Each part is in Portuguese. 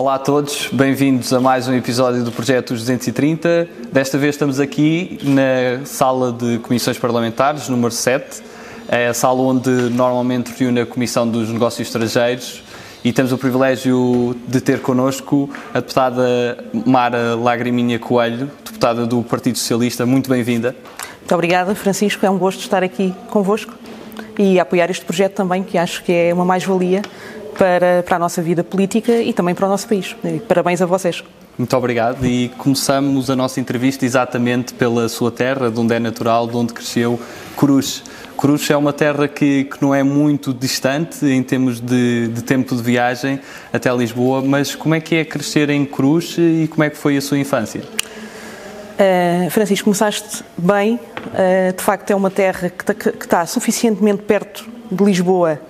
Olá a todos, bem-vindos a mais um episódio do Projeto 230. Desta vez estamos aqui na sala de comissões parlamentares, número 7, é a sala onde normalmente reúne a Comissão dos Negócios Estrangeiros e temos o privilégio de ter connosco a deputada Mara Lagriminha Coelho, deputada do Partido Socialista. Muito bem-vinda. Muito obrigada, Francisco. É um gosto estar aqui convosco e apoiar este projeto também, que acho que é uma mais-valia para, para a nossa vida política e também para o nosso país. Parabéns a vocês. Muito obrigado e começamos a nossa entrevista exatamente pela sua terra, de onde é natural, de onde cresceu, Cruz. Cruz é uma terra que, que não é muito distante em termos de, de, tempo de viagem até Lisboa, mas como é que é crescer em Cruz e como é que foi a sua infância? Uh, Francisco, começaste bem. Uh, de facto, é uma terra que, que está suficientemente perto de Lisboa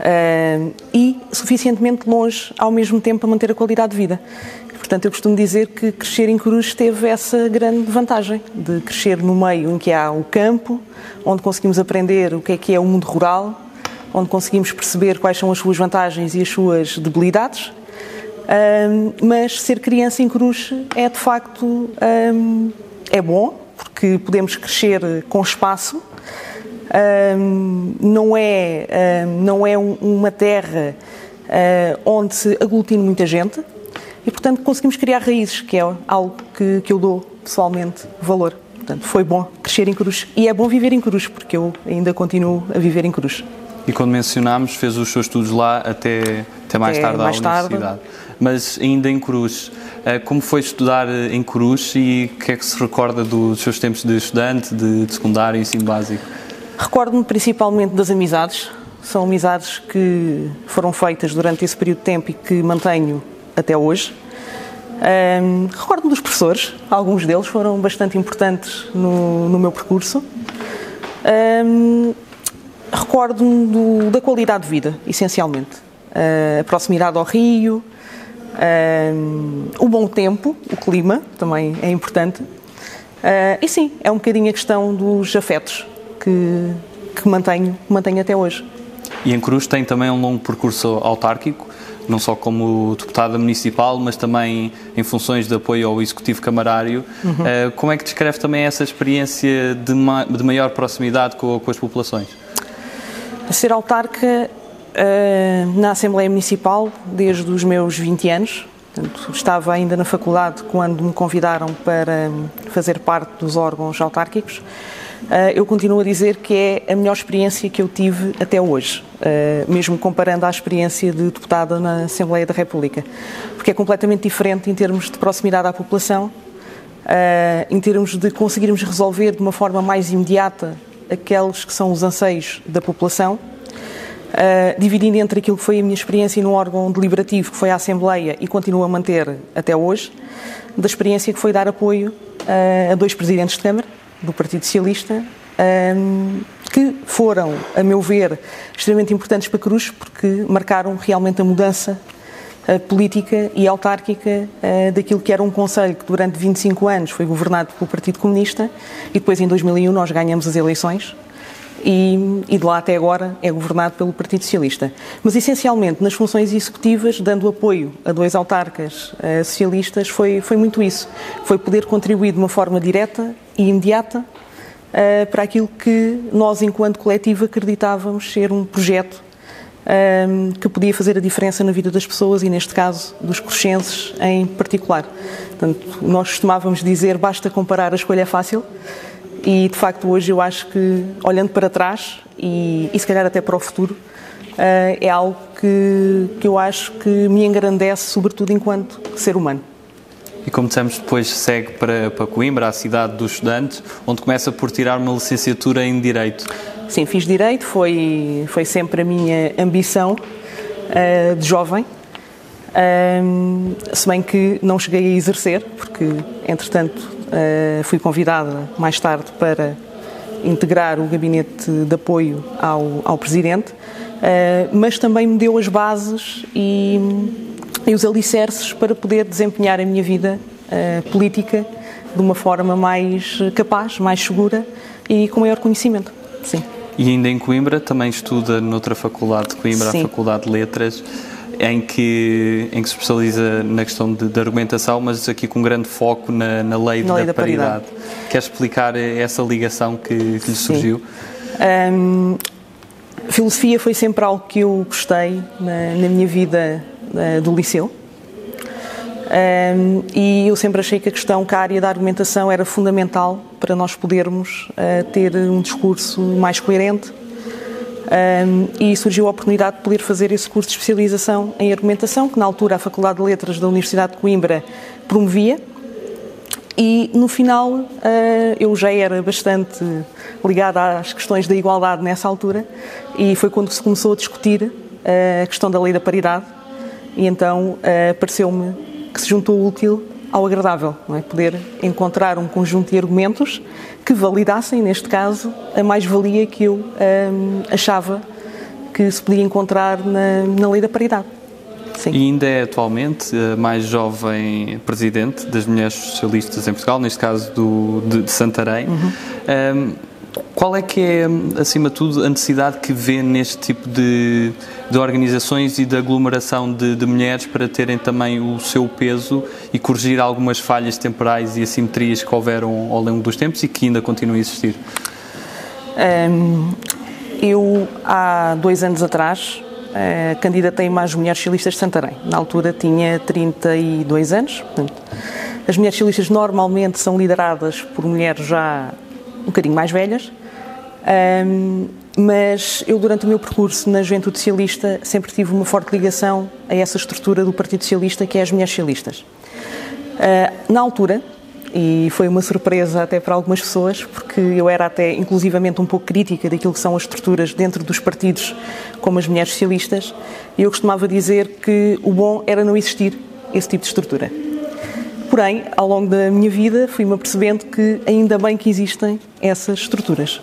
uh, e suficientemente longe ao mesmo tempo para manter a qualidade de vida. Portanto, eu costumo dizer que crescer em Cruz teve essa grande vantagem de crescer no meio em que há o campo, onde conseguimos aprender o que é que é o mundo rural, onde conseguimos perceber quais são as suas vantagens e as suas debilidades. Um, mas ser criança em Cruz é de facto um, é bom porque podemos crescer com espaço um, não é, um, não é uma terra uh, onde se aglutina muita gente e, portanto, conseguimos criar raízes, que é algo que, que eu dou pessoalmente valor. Portanto, foi bom crescer em Cruz e é bom viver em Cruz, porque eu ainda continuo a viver em Cruz. E quando mencionámos, fez os seus estudos lá até, até mais até tarde mais à tarde. universidade. Mas ainda em Cruz, eh, como foi estudar em Cruz e o que é que se recorda dos seus tempos de estudante, de, de secundário e ensino básico? Recordo-me principalmente das amizades. São amizades que foram feitas durante esse período de tempo e que mantenho até hoje. Um, Recordo-me dos professores, alguns deles foram bastante importantes no, no meu percurso. Um, Recordo-me da qualidade de vida, essencialmente. Uh, a proximidade ao rio, um, o bom tempo, o clima também é importante. Uh, e sim, é um bocadinho a questão dos afetos que, que mantenho, mantenho até hoje. E em Cruz tem também um longo percurso autárquico, não só como deputada municipal, mas também em funções de apoio ao executivo camarário. Uhum. Uh, como é que descreve também essa experiência de, ma de maior proximidade com, com, as populações? Ser autarca uh, na Assembleia Municipal desde os meus 20 anos. Portanto, estava ainda na faculdade quando me convidaram para fazer parte dos órgãos autárquicos. Eh, eu continuo a dizer que é a melhor experiência que eu tive até hoje, eh, mesmo comparando à experiência de deputada na Assembleia da República, porque é completamente diferente em termos de proximidade à população, eh, em termos de conseguirmos resolver de uma forma mais imediata aqueles que são os anseios da população, dividindo entre aquilo que foi a minha experiência no órgão deliberativo, que foi a Assembleia, e continuo a manter até hoje, da experiência que foi dar apoio a dois presidentes de Câmara, do Partido Socialista, um, que foram, a meu ver, extremamente importantes para Cruz, porque marcaram realmente a mudança uh, política e autárquica uh, daquilo que era um Conselho que durante 25 anos foi governado pelo Partido Comunista e depois em 2001 nós ganhamos as eleições e, e, de lá até agora é governado pelo Partido Socialista. Mas essencialmente nas funções executivas, dando apoio a dois autarcas uh, socialistas, foi, foi muito isso. Foi poder contribuir de uma forma direta e imediata uh, para aquilo que nós, enquanto coletivo, acreditávamos ser um projeto um, que podia fazer a diferença na vida das pessoas e, neste caso, dos crescenses em particular. Portanto, nós costumávamos dizer basta comparar, a escolha é fácil. E de facto, hoje eu acho que, olhando para trás e, e se calhar até para o futuro, uh, é algo que, que eu acho que me engrandece, sobretudo enquanto ser humano. E como dissemos, depois segue para, para Coimbra, a cidade dos estudantes, onde começa por tirar uma licenciatura em Direito. Sim, fiz Direito, foi, foi sempre a minha ambição uh, de jovem. Um, se bem que não cheguei a exercer, porque entretanto Uh, fui convidada mais tarde para integrar o gabinete de apoio ao, ao Presidente, uh, mas também me deu as bases e, e, os alicerces para poder desempenhar a minha vida uh, política de uma forma mais capaz, mais segura e com maior conhecimento. Sim. E ainda em Coimbra também estuda noutra faculdade de Coimbra, Sim. a Faculdade de Letras em que, em que se especializa na questão de, de argumentação, mas aqui com um grande foco na, na lei, na da, lei da paridade. paridade. Quer explicar essa ligação que, que lhe surgiu? Um, filosofia foi sempre algo que eu gostei na, na minha vida do liceu. Um, e eu sempre achei que a questão, que a área da argumentação era fundamental para nós podermos uh, ter um discurso mais coerente. Um, e surgiu a oportunidade de poder fazer esse curso de especialização em argumentação, que na altura a Faculdade de Letras da Universidade de Coimbra promovia. E no final uh, eu já era bastante ligada às questões da igualdade nessa altura, e foi quando se começou a discutir uh, a questão da lei da paridade. E então uh, pareceu-me que se juntou o útil ao agradável, não é? Poder encontrar um conjunto de argumentos que validassem, neste caso, a mais-valia que eu hum, achava que se podia encontrar na, na lei da paridade. Sim. E ainda é atualmente a mais jovem presidente das mulheres socialistas em Portugal, neste caso do, de, de Santarém. Uhum. Um, qual é que é, acima de tudo, a necessidade que vê neste tipo de, de organizações e de aglomeração de, de, mulheres para terem também o seu peso e corrigir algumas falhas temporais e assimetrias que houveram ao longo dos tempos e que ainda continuam a existir? Um, eu, há dois anos atrás, uh, candidatei-me às Mulheres Socialistas de Santarém. Na altura tinha 32 anos. Portanto, as Mulheres Socialistas normalmente são lideradas por mulheres já um bocadinho mais velhas, um, mas eu, durante o meu percurso na Juventude Socialista, sempre tive uma forte ligação a essa estrutura do Partido Socialista, que é as mulheres socialistas. Uh, na altura, e foi uma surpresa até para algumas pessoas, porque eu era até inclusivamente um pouco crítica daquilo que são as estruturas dentro dos partidos, como as mulheres socialistas, e eu costumava dizer que o bom era não existir esse tipo de estrutura. Porém, ao longo da minha vida, fui-me apercebendo que ainda bem que existem essas estruturas.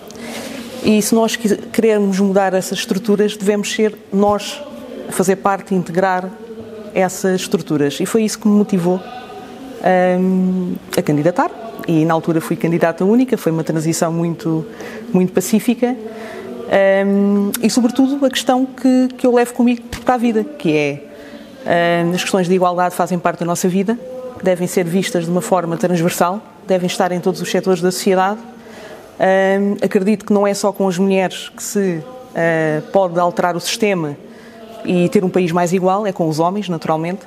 E se nós queremos mudar essas estruturas, devemos ser nós a fazer parte e integrar essas estruturas. E foi isso que me motivou um, a candidatar. E na altura fui candidata única, foi uma transição muito, muito pacífica. Um, e, sobretudo, a questão que, que eu levo comigo para a vida, que é um, as questões de igualdade fazem parte da nossa vida, devem ser vistas de uma forma transversal, devem estar em todos os setores da sociedade. Um, acredito que não é só com as mulheres que se uh, pode alterar o sistema e ter um país mais igual, é com os homens, naturalmente.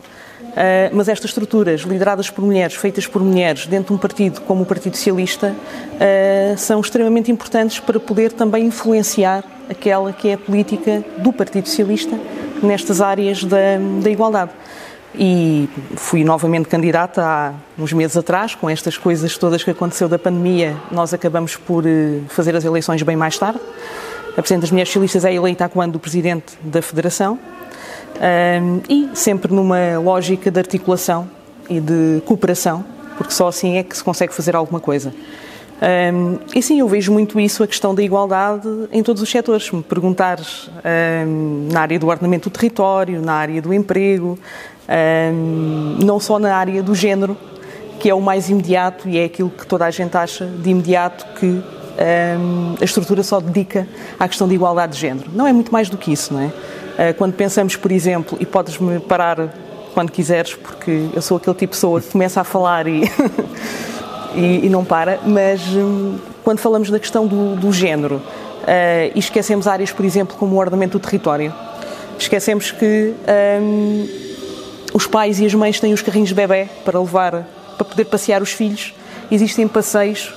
Uh, mas estas estruturas, lideradas por mulheres, feitas por mulheres, dentro de um partido como o Partido Socialista, uh, são extremamente importantes para poder também influenciar aquela que é a política do Partido Socialista nestas áreas da, da igualdade e fui novamente candidata há uns meses atrás, com estas coisas todas que aconteceu da pandemia, nós acabamos por eh, fazer as eleições bem mais tarde. A Presidente das Mulheres Socialistas é eleita quando o Presidente da Federação um, e sempre numa lógica de articulação e de cooperação, porque só assim é que se consegue fazer alguma coisa. Um, e sim, eu vejo muito isso, a questão da igualdade em todos os setores. Se me perguntares um, na área do ordenamento do território, na área do emprego, não só na área do género, que é o mais imediato e é aquilo que toda a gente acha de imediato que a estrutura só dedica à questão de igualdade de género. Não é muito mais do que isso, não é? Uh, quando pensamos, por exemplo, e podes-me parar quando quiseres, porque eu sou aquele tipo de pessoa que começa a falar e, e, e, não para, mas um, quando falamos da questão do, do género uh, e esquecemos áreas, por exemplo, como o ordenamento do território, esquecemos que um, os pais e as mães têm os carrinhos de bebê para levar, para poder passear os filhos. Existem passeios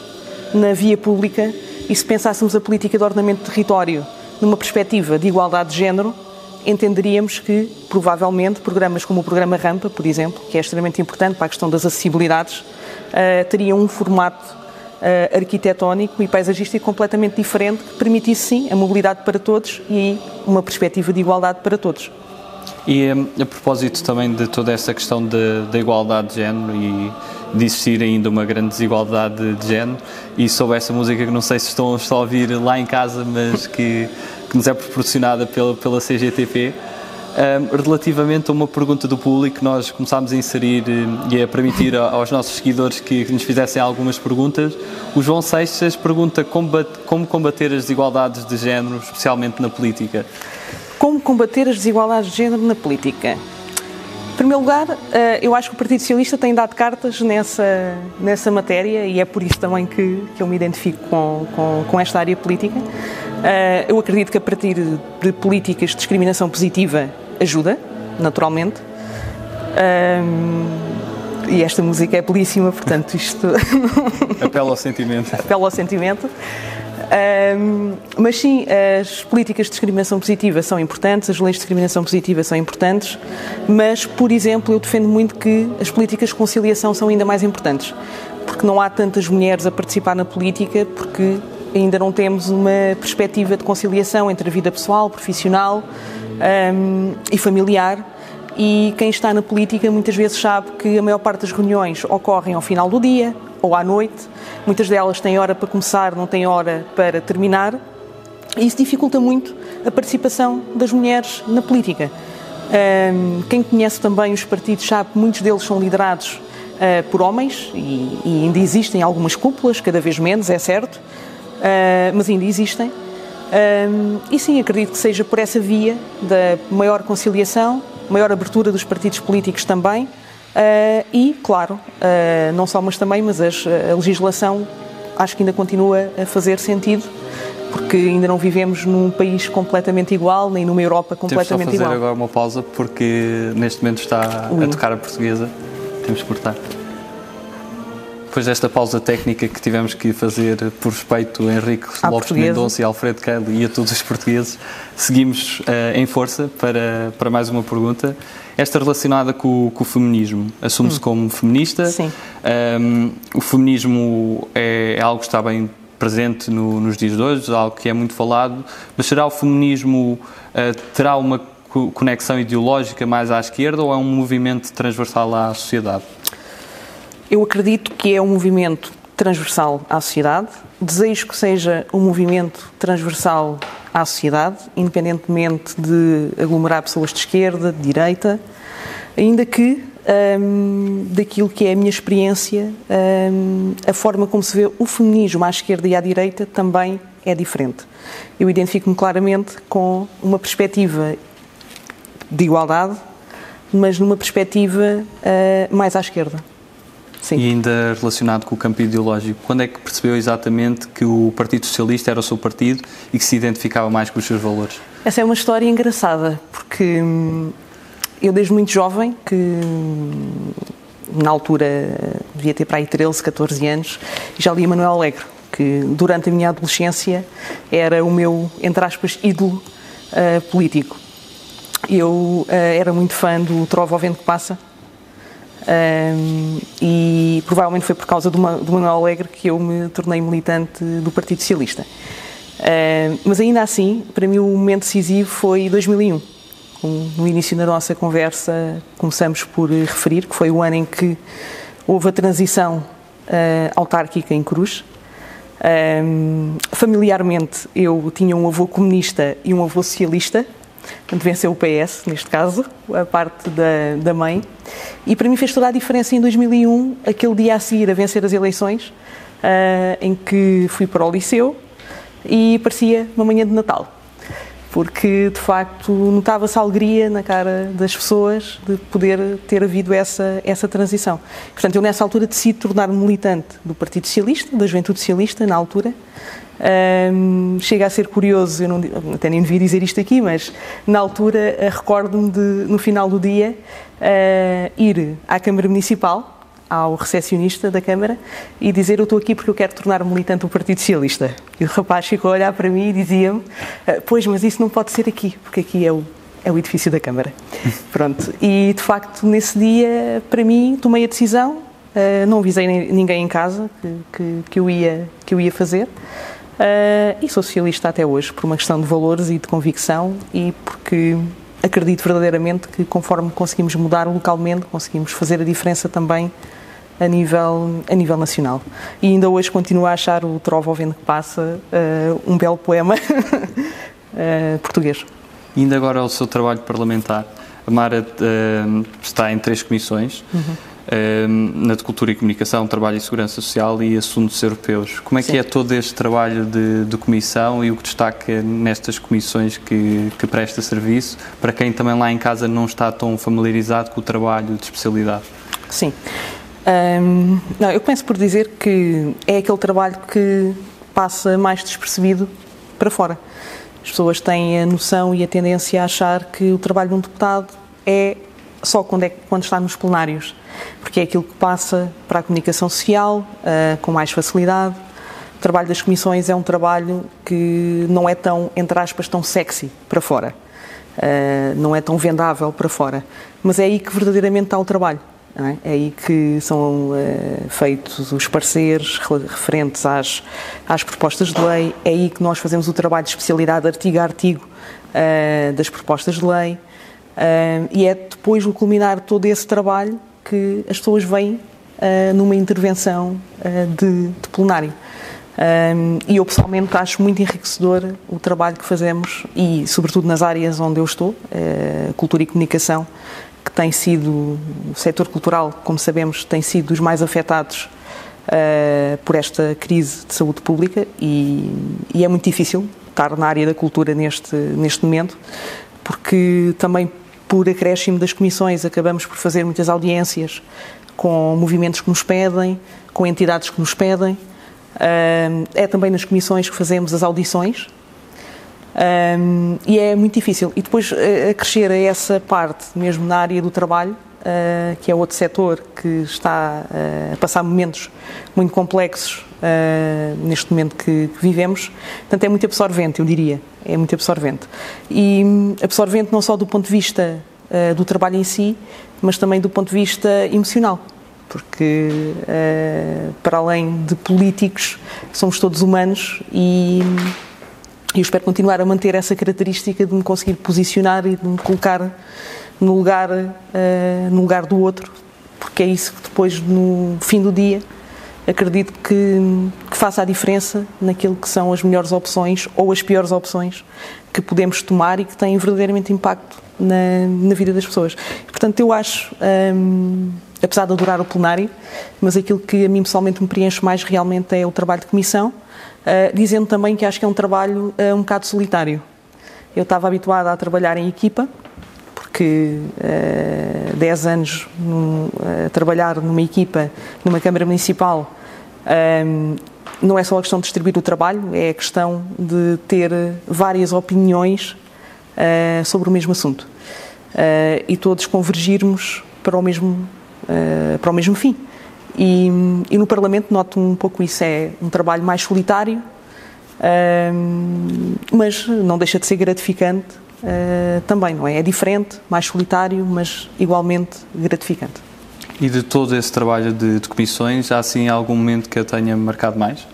na via pública e se pensássemos a política de ordenamento de território numa perspectiva de igualdade de género, entenderíamos que, provavelmente, programas como o programa Rampa, por exemplo, que é extremamente importante para a questão das acessibilidades, uh, teriam um formato uh, arquitetónico e paisagístico completamente diferente que permitisse, sim, a mobilidade para todos e uma perspectiva de igualdade para todos. E a propósito também de toda essa questão da igualdade de género e de existir ainda uma grande desigualdade de género, e sobre essa música que não sei se estão, estão a ouvir lá em casa, mas que, que nos é proporcionada pela, pela CGTP, um, relativamente a uma pergunta do público, nós começámos a inserir e a permitir aos nossos seguidores que, que nos fizessem algumas perguntas. O João Seixas pergunta como, como combater as desigualdades de género, especialmente na política. Como combater as desigualdades de género na política? primeiro lugar, eu acho que o Partido Socialista tem dado cartas nessa, nessa matéria e é por isso também que, que eu me identifico com, com, com esta área política. Eu acredito que a partir de políticas de discriminação positiva ajuda, naturalmente. e esta música é belíssima, portanto, isto. Apela ao sentimento. Apela ao sentimento. Um, mas sim, as políticas de discriminação positiva são importantes, as leis de discriminação positiva são importantes, mas, por exemplo, eu defendo muito que as políticas de conciliação são ainda mais importantes, porque não há tantas mulheres a participar na política, porque ainda não temos uma perspectiva de conciliação entre a vida pessoal, profissional um, e familiar. E quem está na política muitas vezes sabe que a maior parte das reuniões ocorrem ao final do dia ou à noite Muitas delas têm hora para começar, não têm hora para terminar, e isso dificulta muito a participação das mulheres na política. Quem conhece também os partidos sabe que muitos deles são liderados ah, por homens e, ainda existem algumas cúpulas, cada vez menos, é certo, ah, mas ainda existem. E sim, acredito que seja por essa via da maior conciliação, maior abertura dos partidos políticos também, Uh, e, claro, uh, não só mas também, mas as, a legislação acho que ainda continua a fazer sentido, porque ainda não vivemos num país completamente igual, nem numa Europa completamente Temos igual. fazer agora uma pausa, porque neste momento está a tocar a portuguesa. Temos que cortar. Depois desta pausa técnica que tivemos que fazer por respeito a Henrique à Lopes Mendonça e Alfredo Keil e a todos os portugueses, seguimos uh, em força para, para mais uma pergunta. Esta relacionada com, com o feminismo. Assume-se hum. como feminista. Sim. Um, o feminismo é, é, algo que está bem presente no, nos dias de hoje, algo que é muito falado, mas será o feminismo uh, terá uma conexão ideológica mais à esquerda ou é um movimento transversal à sociedade? Eu acredito que é um movimento transversal à sociedade. Desejo que seja um movimento transversal à sociedade, independentemente de aglomerar pessoas de esquerda, de direita, ainda que um, daquilo que é a minha experiência, um, a forma como se vê o feminismo à esquerda e à direita também é diferente. Eu identifico-me claramente com uma perspectiva de igualdade, mas numa perspectiva uh, mais à esquerda. Sim. E ainda relacionado com o campo ideológico, quando é que percebeu exatamente que o Partido Socialista era o seu partido e que se identificava mais com os seus valores? Essa é uma história engraçada, porque hum, eu desde muito jovem, que hum, na altura devia ter para aí 13, 14 anos, já li Manuel Alegre, que durante a minha adolescência era o meu, entre aspas, ídolo uh, político. Eu uh, era muito fã do Trovo ao Vento que Passa, um, e provavelmente foi por causa do, do Manuel Alegre que eu me tornei militante do Partido Socialista. Um, mas ainda assim, para mim o momento decisivo foi 2001. No início da nossa conversa começamos por referir que foi o ano em que houve a transição uh, autárquica em Cruz. Um, familiarmente, eu tinha um avô comunista e um avô socialista, Portanto, venceu o PS, neste caso, a parte da, da mãe. E para mim fez toda a diferença em 2001, aquele dia a seguir a vencer as eleições, uh, em que fui para o liceu e parecia uma manhã de Natal. Porque, de facto, notava-se alegria na cara das pessoas de poder ter havido essa, essa transição. Portanto, eu nessa altura decidi tornar-me militante do Partido Socialista, da Juventude Socialista, na altura, um, chega a ser curioso, eu não, até nem devia dizer isto aqui, mas na altura recordo-me de, no final do dia, uh, ir à Câmara Municipal, ao recepcionista da Câmara, e dizer: Eu estou aqui porque eu quero tornar-me militante do Partido Socialista. E o rapaz ficou a olhar para mim e dizia-me: uh, Pois, mas isso não pode ser aqui, porque aqui é o, é o edifício da Câmara. Pronto. E de facto, nesse dia, para mim, tomei a decisão. Uh, não avisei ninguém em casa que, que, que, eu ia, que eu ia fazer. Uh, e sou socialista até hoje, por uma questão de valores e de convicção e porque acredito verdadeiramente que conforme conseguimos mudar localmente, conseguimos fazer a diferença também a nível, a nível nacional. E ainda hoje continuo a achar o Trovo ao Vento que Passa uh, um belo poema uh, português. E ainda agora o seu trabalho parlamentar. A Mara está em três comissões. Uhum. Na de Cultura e Comunicação, Trabalho e Segurança Social e Assuntos Europeus. Como é Sim. que é todo este trabalho de, de, comissão e o que destaca nestas comissões que, que presta serviço para quem também lá em casa não está tão familiarizado com o trabalho de especialidade? Sim. Um, não, eu começo por dizer que é aquele trabalho que passa mais despercebido para fora. As pessoas têm a noção e a tendência a achar que o trabalho de um deputado é só quando, é, quando está nos plenários, porque é aquilo que passa para a comunicação social uh, com mais facilidade. O trabalho das comissões é um trabalho que não é tão, entre aspas, tão sexy para fora, uh, não é tão vendável para fora, mas é aí que verdadeiramente está o trabalho. É? é? aí que são uh, feitos os pareceres referentes às, às propostas de lei, é aí que nós fazemos o trabalho de especialidade artigo a artigo uh, das propostas de lei, uh, e é depois o culminar todo esse trabalho que as pessoas veem numa intervenção de, de plenário. E eu pessoalmente acho muito enriquecedor o trabalho que fazemos e, sobretudo, nas áreas onde eu estou, uh, cultura e comunicação, que tem sido, o setor cultural, como sabemos, tem sido dos mais afetados uh, por esta crise de saúde pública e, e, é muito difícil estar na área da cultura neste, neste momento, porque também por acréscimo das comissões acabamos por fazer muitas audiências com movimentos que nos pedem, com entidades que nos pedem. É também nas comissões que fazemos as audições e é muito difícil. E depois uh, acrescer a essa parte, mesmo na área do trabalho, uh, que é outro setor que está uh, a passar momentos muito complexos neste momento que, que, vivemos, portanto é muito absorvente, eu diria. É muito absorvente. E um, absorvente não só do ponto de vista do trabalho em si, mas também do ponto de vista emocional porque para além de políticos somos todos humanos e e eu espero continuar a manter essa característica de me conseguir posicionar e de me colocar no lugar, uh, no lugar do outro, porque é isso que depois, no fim do dia, acredito que, que faça a diferença naquilo que são as melhores opções ou as piores opções que podemos tomar e que têm verdadeiramente impacto na, na vida das pessoas. Portanto, eu acho, um, apesar de adorar o plenário, mas aquilo que a mim pessoalmente me preenche mais realmente é o trabalho de comissão, uh, dizendo também que acho que é um trabalho uh, um bocado solitário. Eu estava habituada a trabalhar em equipa, porque uh, 10 anos num, a trabalhar numa equipa, numa Câmara Municipal, um, não é só a questão de distribuir o trabalho, é a questão de ter várias opiniões uh, sobre o mesmo assunto uh, e todos convergirmos para o mesmo, uh, para o mesmo fim. E, e, no Parlamento noto um pouco isso, é um trabalho mais solitário, uh, mas não deixa de ser gratificante uh, também, não é? É diferente, mais solitário, mas igualmente gratificante. E de todo esse trabalho de, de comissões, há assim algum momento que a tenha marcado mais?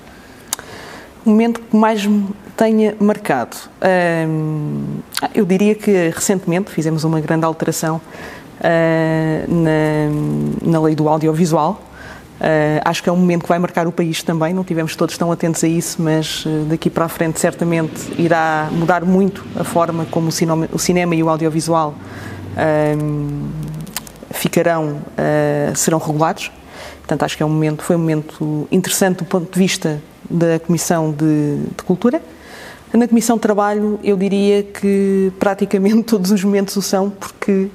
O momento que mais me tenha marcado? Uh, eu diria que recentemente fizemos uma grande alteração ah, na, na lei do audiovisual, Uh, acho que é um momento que vai marcar o país também, não tivemos todos tão atentos a isso, mas uh, daqui para a frente certamente irá mudar muito a forma como o cinema, o cinema e o audiovisual uh, ficarão, serão regulados. Portanto, acho que é um momento, foi um momento interessante do ponto de vista da Comissão de, de Cultura. Na Comissão de Trabalho, eu diria que praticamente todos os momentos o são, porque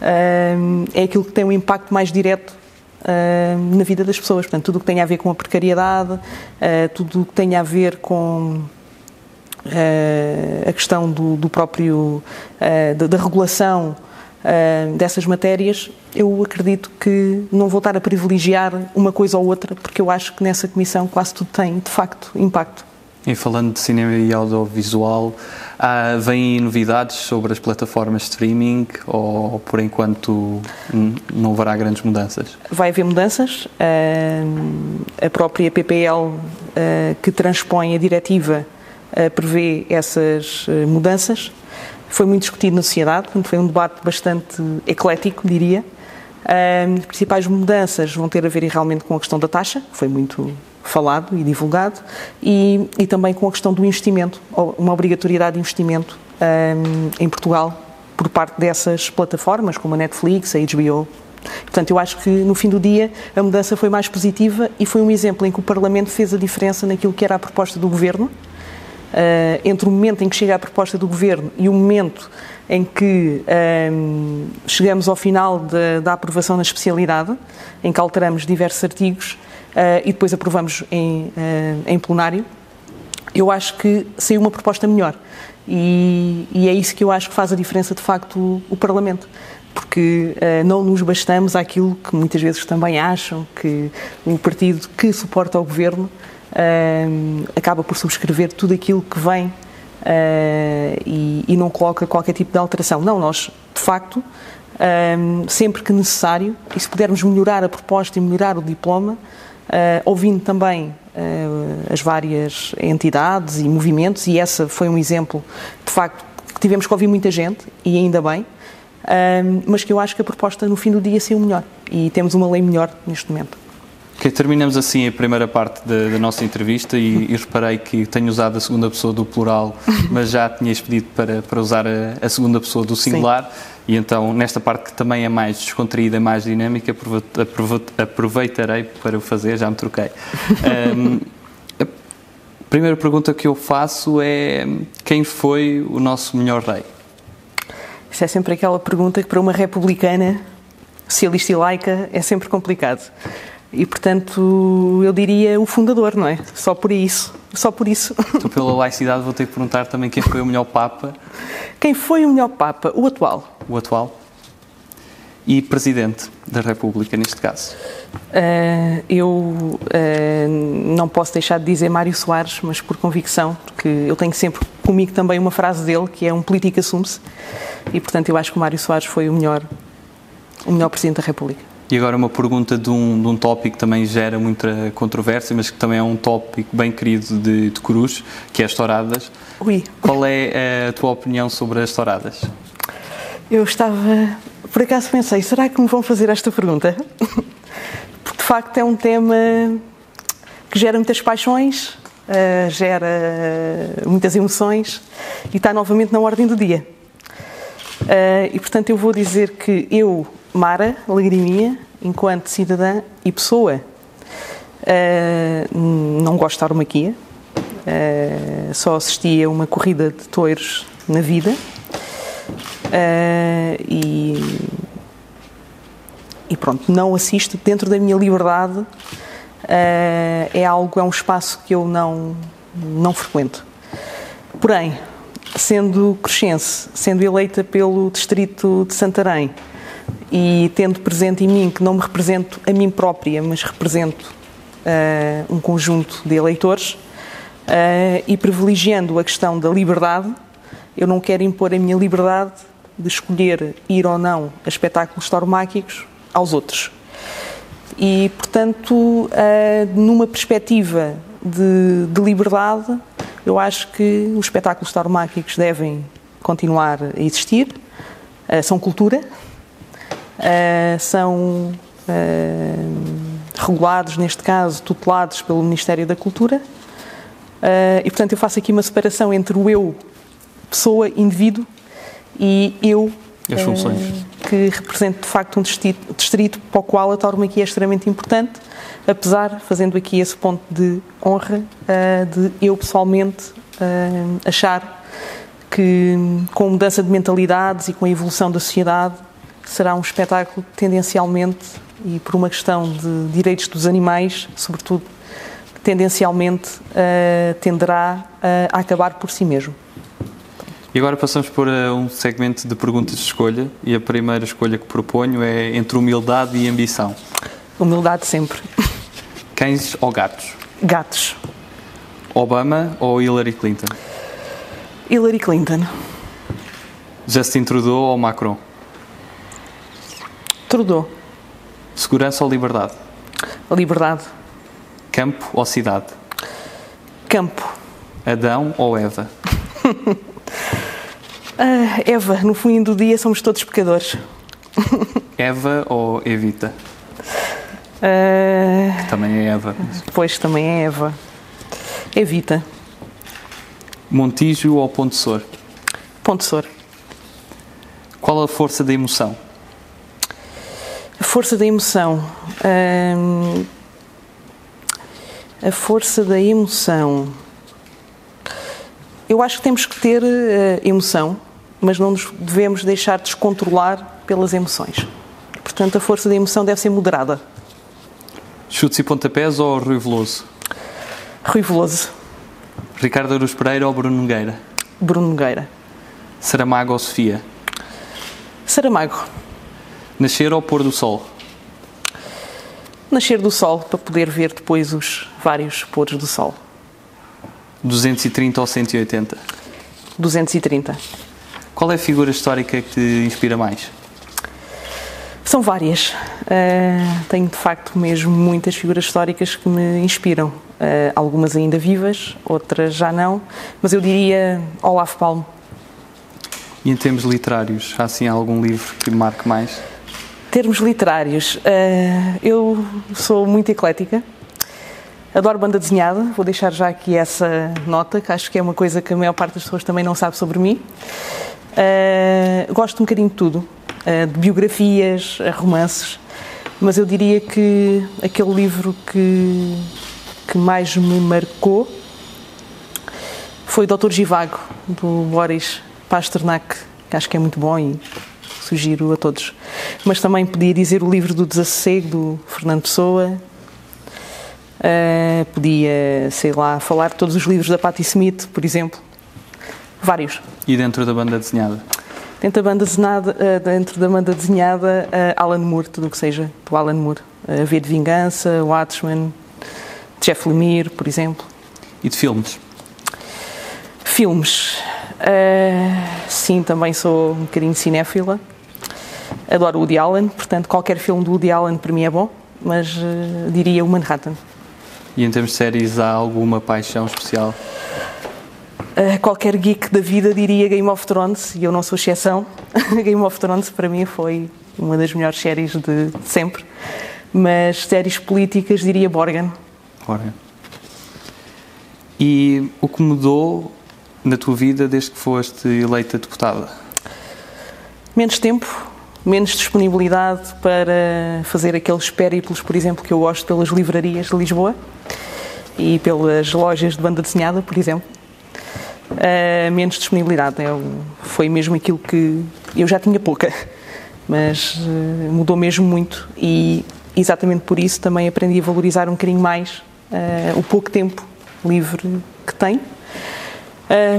é aquilo que tem um impacto mais direto uh, na vida das pessoas. Portanto, tudo o que tem a ver com a precariedade, uh, tudo o que tem a ver com uh, a questão do, do próprio, da, da, regulação dessas matérias, eu acredito que não vou estar a privilegiar uma coisa ou outra, porque eu acho que nessa comissão quase tudo tem, de facto, impacto. E falando de cinema e audiovisual, ah, vêm novidades sobre as plataformas de streaming ou por enquanto não haverá grandes mudanças? Vai haver mudanças. a própria PPL ah, que transpõe a diretiva ah, prevê essas mudanças. Foi muito discutido na sociedade, foi um debate bastante eclético, diria. As principais mudanças vão ter a ver realmente com a questão da taxa, que foi muito falado e divulgado, e, e também com a questão do investimento, uma obrigatoriedade de investimento um, em Portugal por parte dessas plataformas, como a Netflix, a HBO Portanto, eu acho que no fim do dia a mudança foi mais positiva e foi um exemplo em que o Parlamento fez a diferença naquilo que era a proposta do Governo. Uh, entre o momento em que chega a proposta do Governo e o momento em que um, chegamos ao final de, da aprovação na especialidade, em que alteramos diversos artigos e depois aprovamos em, uh, em plenário, eu acho que saiu uma proposta melhor. E, e, é isso que eu acho que faz a diferença, de facto, o, o Parlamento. Porque uh, não nos bastamos àquilo que muitas vezes também acham, que o partido que suporta o governo uh, acaba por subscrever tudo aquilo que vem uh, e, e, não coloca qualquer tipo de alteração. Não, nós, de facto, sempre que necessário, e se pudermos melhorar a proposta e melhorar o diploma, ouvindo também uh, as várias entidades e movimentos, e essa foi um exemplo, de facto, que tivemos que ouvir muita gente, e ainda bem, uh, mas que eu acho que a proposta no fim do dia saiu melhor, e temos uma lei melhor neste momento. Ok, terminamos assim a primeira parte da, da nossa entrevista e, e, reparei que tenho usado a segunda pessoa do plural, mas já tinhas pedido para, para usar a, a segunda pessoa do singular. Sim. E então, nesta parte que também é mais descontraída, mais dinâmica, aproveitarei para o fazer, já me troquei. Um, a primeira pergunta que eu faço é: quem foi o nosso melhor rei? Isso é sempre aquela pergunta que, para uma republicana, socialista e laica, é sempre complicado. E, portanto, eu diria o fundador, não é? Só por isso. Só por isso. Então, pela laicidade, vou ter que perguntar também quem foi o melhor Papa. Quem foi o melhor Papa? O atual. O atual. E Presidente da República, neste caso? Uh, eu uh, não posso deixar de dizer Mário Soares, mas por convicção, porque eu tenho sempre comigo também uma frase dele, que é um político assume-se, e, portanto, eu acho que o Mário Soares foi o melhor, o melhor Presidente da República. E agora uma pergunta de um, de um tópico que também gera muita controvérsia, mas que também é um tópico bem querido de, de Cruz, que é as touradas. Ui. Qual é a tua opinião sobre as touradas? Eu estava, por acaso pensei, será que me vão fazer esta pergunta? Porque de facto é um tema que gera muitas paixões, uh, gera muitas emoções e está novamente na ordem do dia. Uh, e portanto eu vou dizer que eu Mara Lagriminha, enquanto cidadã e pessoa, não gosto de tauromaquia, só assisti a uma corrida de touros na vida uh, e, e, pronto, não assisto dentro da minha liberdade, é algo, é um espaço que eu não, não frequento. Porém, sendo crescense, sendo eleita pelo distrito de Santarém, e tendo presente em mim que não me represento a mim própria, mas represento uh, um conjunto de eleitores uh, e privilegiando a questão da liberdade, eu não quero impor a minha liberdade de escolher ir ou não a espetáculos tauromáquicos aos outros. E, portanto, uh, numa perspectiva de, de, liberdade, eu acho que os espetáculos tauromáquicos devem continuar a existir, são cultura, uh, são regulados, neste caso, tutelados pelo Ministério da Cultura. E, portanto, eu faço aqui uma separação entre o eu, pessoa, indivíduo, e eu, funções. que represento, de facto, um distrito, distrito para o qual a tauromaquia é extremamente importante, apesar, fazendo aqui esse ponto de honra, de eu, pessoalmente, achar que com a mudança de mentalidades e com a evolução da sociedade, será um espetáculo tendencialmente, e por uma questão de direitos dos animais, sobretudo, tendencialmente tenderá a acabar por si mesmo. E agora passamos por uh, um segmento de perguntas de escolha, e a primeira escolha que proponho é entre humildade e ambição. Humildade sempre. Cães ou gatos? Gatos. Obama ou Hillary Clinton? Hillary Clinton. Justin Trudeau ou Macron? Trudeau. Segurança ou liberdade? Liberdade. Campo ou cidade? Campo. Adão ou Eva? uh, Eva, no fim do dia somos todos pecadores. Eva ou Evita? Uh, também é Eva. Pois, também é Eva. Evita. Montijo ou Ponte Sor? Ponte Sor. Qual a força da emoção? força da emoção. Hum, a força da emoção. Eu acho que temos que ter uh, emoção, mas não nos devemos deixar descontrolar pelas emoções. Portanto, a força da emoção deve ser moderada. Chutes e pontapés ou Rui Veloso? Rui Veloso. Ricardo Aruz Pereira ou Bruno Nogueira? Bruno Nogueira. Saramago ou Sofia? Saramago. Nascer ou pôr do sol? Nascer do sol, para poder ver depois os vários pôres do sol. 230 ou 180? 230. Qual é a figura histórica que te inspira mais? São várias. Uh, tenho de facto mesmo muitas figuras históricas que me inspiram. Uh, algumas ainda vivas, outras já não. Mas eu diria Olaf Palme. E em termos literários, há assim algum livro que marque mais? Termos literários, uh, eu sou muito eclética. Adoro banda desenhada, vou deixar já aqui essa nota, que acho que é uma coisa que a maior parte das pessoas também não sabe sobre mim. Gosto um bocadinho de tudo. Eh, de biografias, romances, mas eu diria que aquele livro que, que mais me marcou foi o Doutor Givago, do Boris Pasternak, que acho que é muito bom e sugiro a todos. Mas também podia dizer o livro do Desassossego, do Fernando Pessoa. Uh, podia, sei lá, falar de todos os livros da Patti Smith, por exemplo. Vários. E dentro da banda desenhada? Dentro da banda desenhada, eh, dentro da banda desenhada eh, Alan Moore, tudo o que seja do Alan Moore. A V de Vingança, Watchmen, Jeff Lemire, por exemplo. E de filmes? Filmes. Uh, sim, também sou um bocadinho cinéfila. Adoro Woody Allen, portanto, qualquer filme do Woody Allen para mim é bom, mas uh, diria o Manhattan. E em termos de séries, há alguma paixão especial? Uh, qualquer geek da vida diria Game of Thrones, e eu não sou exceção. Game of Thrones para mim foi uma das melhores séries de sempre. Mas séries políticas diria Borgen. Borgen. E o que mudou na tua vida desde que foste eleita deputada? Menos tempo, menos disponibilidade para fazer aqueles périplos, por exemplo, que eu gosto pelas livrarias de Lisboa e pelas lojas de banda desenhada, por exemplo uh, menos disponibilidade. Eu, foi mesmo aquilo que eu já tinha pouca, mas uh, mudou mesmo muito e exatamente por isso também aprendi a valorizar um bocadinho mais uh, o pouco tempo livre que tenho.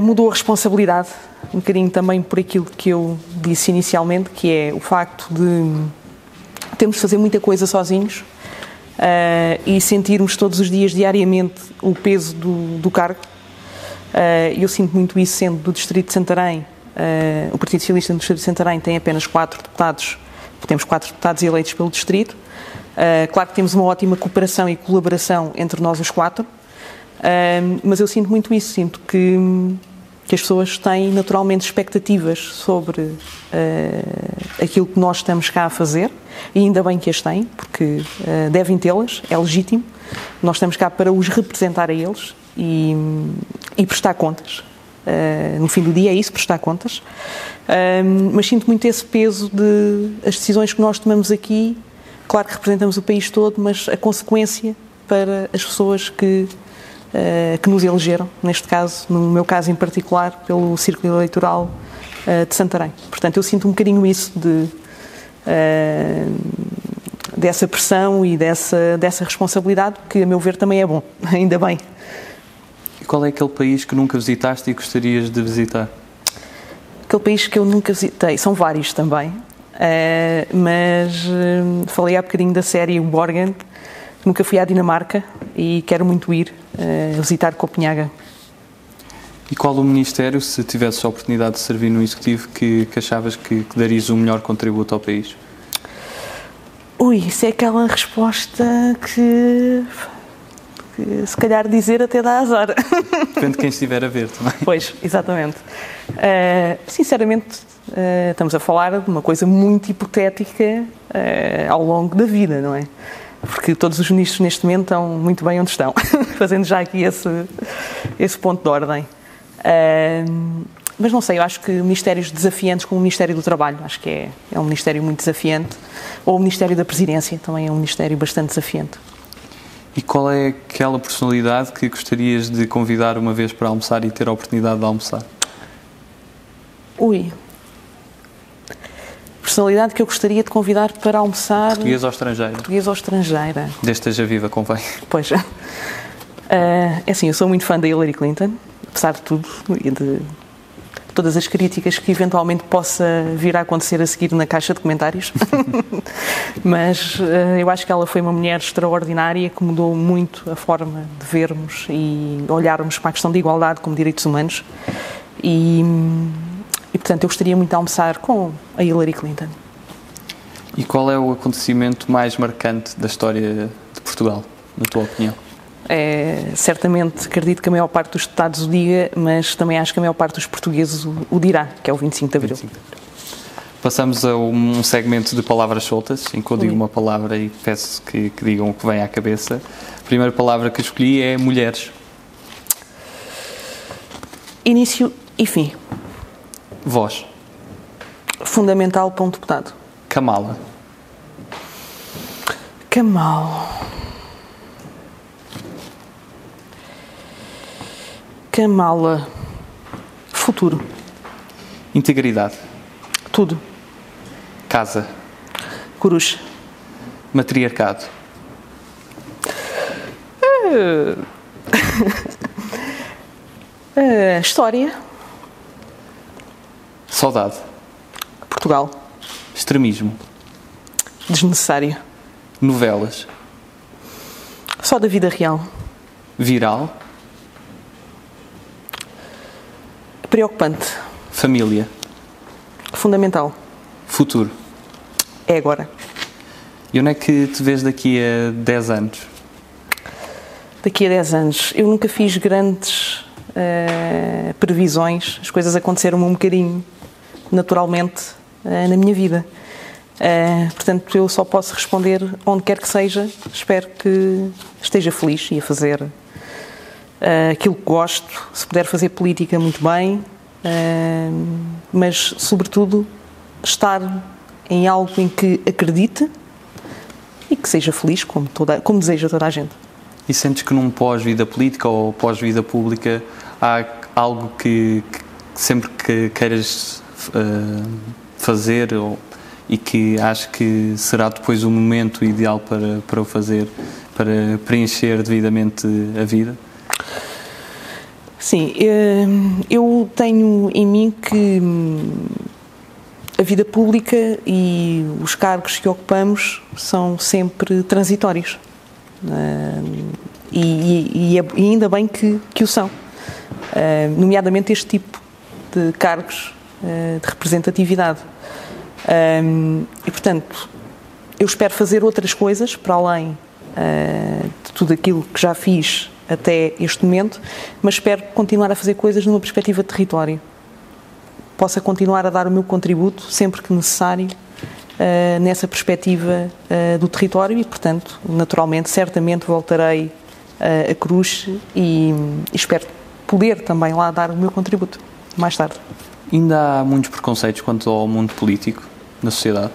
mudou a responsabilidade, um bocadinho também por aquilo que eu disse inicialmente, que é o facto de termos de fazer muita coisa sozinhos e sentirmos todos os dias, diariamente, o peso do, do cargo eu sinto muito isso sendo do Distrito de Santarém. Eh, o Partido Socialista do Distrito de Santarém tem apenas quatro deputados, temos quatro deputados eleitos pelo Distrito. Eh, claro que temos uma ótima cooperação e colaboração entre nós os quatro, mas eu sinto muito isso, sinto que, que as pessoas têm naturalmente expectativas sobre aquilo que nós estamos cá a fazer, e ainda bem que as têm, porque devem tê-las, é legítimo. Nós estamos cá para os representar a eles e, e prestar contas. Uh, no fim do dia é isso, prestar contas. Uh, mas sinto muito esse peso de as decisões que nós tomamos aqui. Claro que representamos o país todo, mas a consequência para as pessoas que, uh, que nos elegeram, neste caso, no meu caso em particular, pelo Círculo Eleitoral de Santarém. Portanto, eu sinto um bocadinho isso de dessa pressão e dessa, dessa responsabilidade, que a meu ver também é bom, ainda bem. E qual é aquele país que nunca visitaste e gostarias de visitar? Aquele país que eu nunca visitei, são vários também, uh, mas uh, falei há bocadinho da série Borgen, nunca fui à Dinamarca e quero muito ir uh, visitar Copenhaga. E qual o Ministério, se tivesse a oportunidade de servir no Executivo, que, que achavas que, que darias o um melhor contributo ao país? Ui, isso é aquela resposta que que se calhar dizer até dá azar. Depende de quem estiver a ver também. Pois, exatamente. Uh, sinceramente, uh, estamos a falar de uma coisa muito hipotética uh, ao longo da vida, não é? Porque todos os ministros neste momento estão muito bem onde estão, fazendo já aqui esse, esse ponto de ordem. mas não sei, eu acho que ministérios desafiantes como o Ministério do Trabalho, acho que é, é um ministério muito desafiante, ou o Ministério da Presidência, também é um ministério bastante desafiante. E qual é aquela personalidade que gostarias de convidar uma vez para almoçar e ter a oportunidade de almoçar? Ui. Personalidade que eu gostaria de convidar para almoçar. Português ou estrangeira? Português ou estrangeira. Desde esteja viva, convém. Pois é. Uh, é assim, eu sou muito fã da Hillary Clinton, apesar de tudo e de todas as críticas que eventualmente possa vir a acontecer a seguir na caixa de comentários. Mas uh, eu acho que ela foi uma mulher extraordinária que mudou muito a forma de vermos e olharmos para a questão da igualdade como direitos humanos. E, e portanto, eu gostaria muito de almoçar com a Hillary Clinton. E qual é o acontecimento mais marcante da história de Portugal, na tua opinião? É, certamente acredito que a maior parte dos Estados o diga, mas também acho que a maior parte dos portugueses o, o dirá, que é o 25 de Abril. 25 de Abril. Passamos a um segmento de palavras soltas, em que eu digo uma palavra e peço que, que digam o que vem à cabeça. A primeira palavra que escolhi é mulheres. Início e fim. Voz. Fundamental para um deputado. Kamala. Kamal. Kamala. Futuro. Integridade. Tudo. Casa. Cruz. Matriarcado. Uh... uh, história. Saudade. Portugal. Extremismo. Desnecessário. Novelas. Só da vida real. Viral. Preocupante. Família. Fundamental. Futuro. É agora. E onde é que te vês daqui a 10 anos? Daqui a 10 anos. Eu nunca fiz grandes uh, previsões. As coisas aconteceram um bocadinho naturalmente uh, na minha vida. Uh, portanto, eu só posso responder onde quer que seja. Espero que esteja feliz e a fazer uh, aquilo que gosto. Se puder fazer política, muito bem. mas, sobretudo, estar em algo em que acredite e que seja feliz, como, toda, como deseja toda a gente. E sentes que num pós-vida política ou pós-vida pública há algo que, que sempre que queiras uh, fazer ou, e que acho que será depois o momento ideal para, para o fazer, para preencher devidamente a vida? Sim, eh, eu tenho em mim que hum, a vida pública e os cargos que ocupamos são sempre transitórios. Eh, e, e, é, e ainda bem que, que o são. Nomeadamente este tipo de cargos eh, de representatividade. E, portanto, eu espero fazer outras coisas para além de tudo aquilo que já fiz até este momento, mas espero continuar a fazer coisas numa perspectiva de território. Possa continuar a dar o meu contributo sempre que necessário uh, nessa perspectiva uh, do território e, portanto, naturalmente, certamente voltarei a Cruz e, e espero poder também lá dar o meu contributo mais tarde. Ainda há muitos preconceitos quanto ao mundo político na sociedade?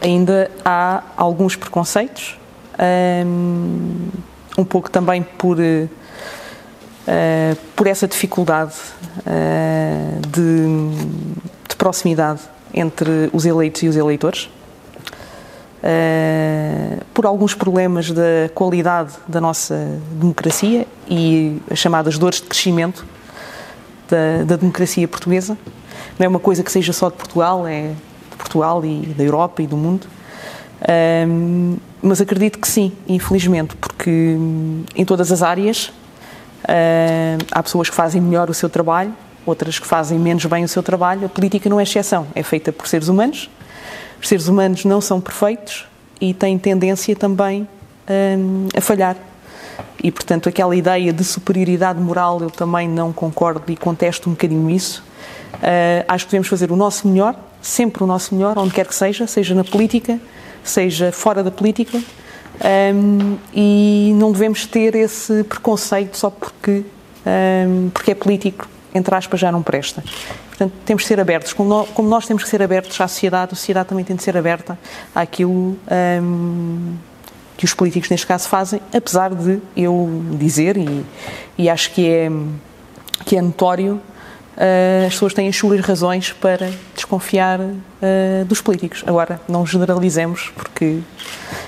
Ainda há alguns preconceitos, um, um pouco também por, uh, por essa dificuldade uh, de, de, proximidade entre os eleitos e os eleitores, uh, por alguns problemas da qualidade da nossa democracia e as chamadas dores de crescimento da, da democracia portuguesa não é uma coisa que seja só de Portugal, é de Portugal e da Europa e do mundo. Um, mas acredito que sim, infelizmente, porque em todas as áreas há pessoas que fazem melhor o seu trabalho, outras que fazem menos bem o seu trabalho. A política não é exceção, é feita por seres humanos. Os seres humanos não são perfeitos e têm tendência também um, a falhar. E, portanto, aquela ideia de superioridade moral eu também não concordo e contesto um bocadinho isso. Uh, acho que devemos fazer o nosso melhor, sempre o nosso melhor, onde quer que seja, seja na política, seja fora da política, um, e não devemos ter esse preconceito só porque, um, porque é político entre aspas, já não presta. Portanto, temos que ser abertos. Como nós, como nós temos que ser abertos à sociedade, a sociedade também tem de ser aberta àquilo hum, que os políticos, neste caso, fazem, apesar de eu dizer, e, e acho que é, que é notório, uh, as pessoas têm as suas razões para desconfiar uh, dos políticos. Agora, não generalizemos, porque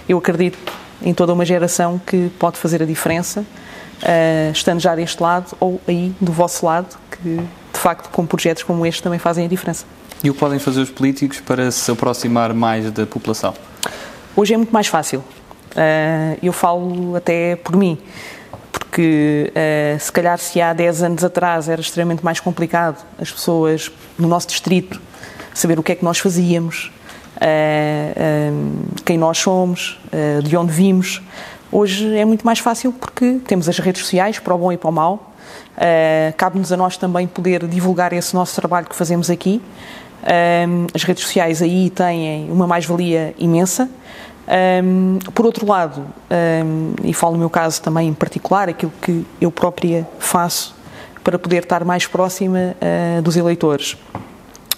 eu acredito em toda uma geração que pode fazer a diferença, uh, estando já deste lado ou aí do vosso lado, que de facto com projetos como este também fazem a diferença. E o que podem fazer os políticos para se aproximar mais da população? Hoje é muito mais fácil. Eu falo até por mim, porque uh, se calhar se há 10 anos atrás era extremamente mais complicado as pessoas no nosso distrito saber o que é que nós fazíamos, uh, quem nós somos, de onde vimos. Hoje é muito mais fácil porque temos as redes sociais para o bom e para o mau. Cabe-nos a nós também poder divulgar esse nosso trabalho que fazemos aqui. as redes sociais aí têm uma mais-valia imensa. Um, por outro lado, um, e falo no meu caso também em particular, aquilo que eu própria faço para poder estar mais próxima uh, dos eleitores.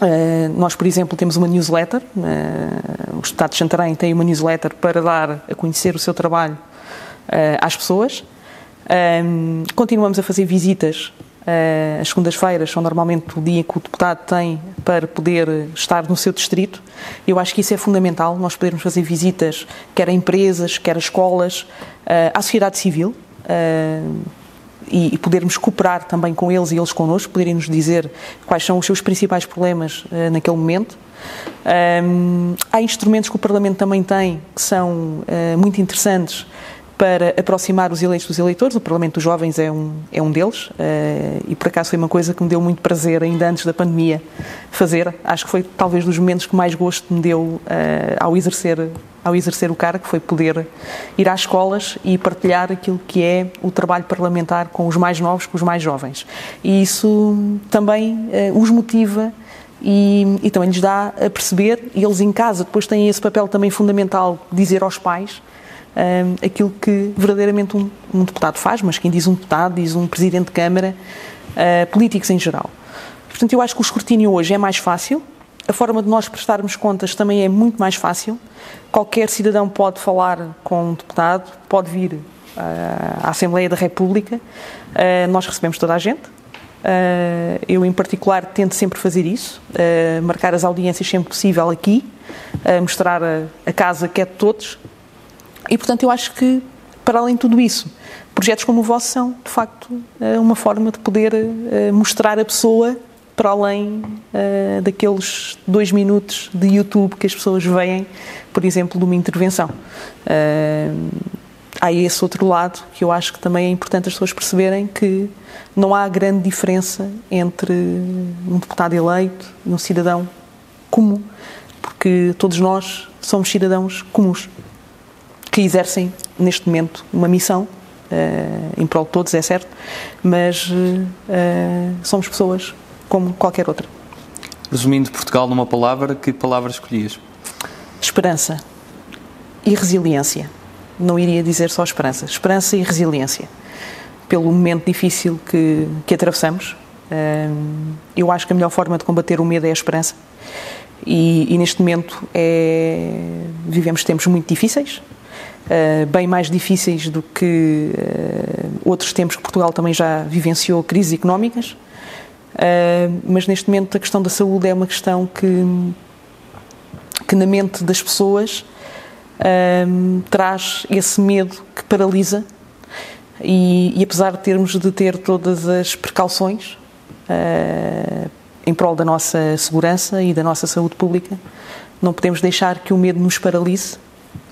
Uh, nós, por exemplo, temos uma newsletter, uh, o Estado de Santarém tem uma newsletter para dar a conhecer o seu trabalho às pessoas. Um, continuamos a fazer visitas as segundas-feiras são normalmente o dia que o deputado tem para poder estar no seu distrito. Eu acho que isso é fundamental, nós podermos fazer visitas, quer a empresas, quer a escolas, uh, à sociedade civil. Uh, e, podermos cooperar também com eles e eles connosco, poderem nos dizer quais são os seus principais problemas naquele momento. Um, há instrumentos que o Parlamento também tem que são muito interessantes para aproximar os eleitos dos eleitores. O Parlamento dos Jovens é um, é um deles uh, e, por acaso, foi uma coisa que me deu muito prazer, ainda antes da pandemia, fazer. Acho que foi talvez dos momentos que mais gosto me deu uh, ao, exercer, ao exercer o cargo, foi poder ir às escolas e partilhar aquilo que é o trabalho parlamentar com os mais novos, com os mais jovens. E isso também uh, os motiva. E, e, também lhes dá a perceber, e eles em casa depois têm esse papel também fundamental, dizer aos pais um, aquilo que verdadeiramente um, um, deputado faz, mas quem diz um deputado, diz um presidente de Câmara, uh, políticos em geral. Portanto, eu acho que o escrutínio hoje é mais fácil, a forma de nós prestarmos contas também é muito mais fácil. Qualquer cidadão pode falar com um deputado, pode vir uh, à Assembleia da República, uh, nós recebemos toda a gente. Uh, eu, em particular, tento sempre fazer isso, marcar as audiências sempre possível aqui, mostrar a, a casa que é de todos, e, portanto, eu acho que, para além de tudo isso, projetos como o vosso são, de facto, eh, uma forma de poder eh, mostrar a pessoa para além uh, daqueles dois minutos de YouTube que as pessoas veem, por exemplo, de uma intervenção. Há esse outro lado que eu acho que também é importante as pessoas perceberem que não há grande diferença entre um deputado eleito e um cidadão comum, porque todos nós somos cidadãos comuns que exercem neste momento uma missão uh, em prol de todos, é certo, mas uh, somos pessoas como qualquer outra. Resumindo Portugal numa palavra, que palavra escolhias? Esperança e resiliência. Não iria dizer só esperança. Esperança e resiliência. Pelo momento difícil que, que atravessamos, eu acho que a melhor forma de combater o medo é a esperança. E, e neste momento é, vivemos tempos muito difíceis, Uh, bem mais difíceis do que uh, outros tempos que Portugal também já vivenciou crises económicas. Uh, mas neste momento a questão da saúde é uma questão que, que na mente das pessoas traz esse medo que paralisa. E, e, apesar de termos de ter todas as precauções em prol da nossa segurança e da nossa saúde pública, não podemos deixar que o medo nos paralise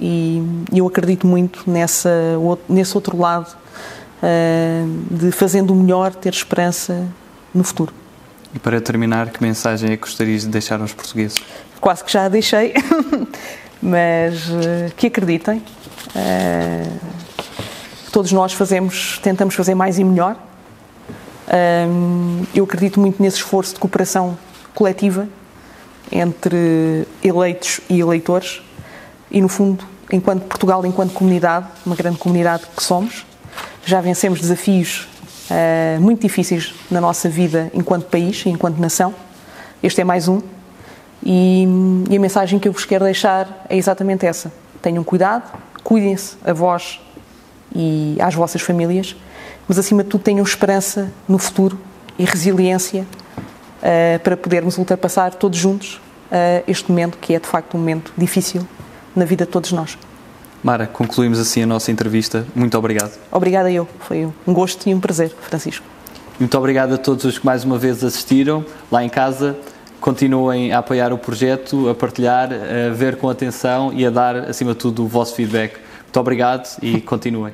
e eu acredito muito nessa, nesse outro lado uh, de fazendo o melhor ter esperança no futuro. E para terminar, que mensagem é que gostarias de deixar aos portugueses? Quase que já a deixei, mas uh, que acreditem. Uh, todos nós fazemos, tentamos fazer mais e melhor. eu acredito muito nesse esforço de cooperação coletiva entre eleitos e eleitores e, no fundo, enquanto Portugal, enquanto comunidade, uma grande comunidade que somos, já vencemos desafios uh, muito difíceis na nossa vida enquanto país e enquanto nação. Este é mais um. E, e, a mensagem que eu vos quero deixar é exatamente essa. Tenham cuidado, cuidem-se a vós e às vossas famílias, mas acima de tudo tenham esperança no futuro e resiliência uh, para podermos ultrapassar todos juntos uh, este momento que é de facto um momento difícil na vida de todos nós. Mara, concluímos assim a nossa entrevista. Muito obrigado. Obrigada eu. Foi um gosto e um prazer, Francisco. Muito obrigado a todos os que mais uma vez assistiram lá em casa. Continuem a apoiar o projeto, a partilhar, a ver com atenção e a dar, acima de tudo, o vosso feedback. Muito obrigado e continuem.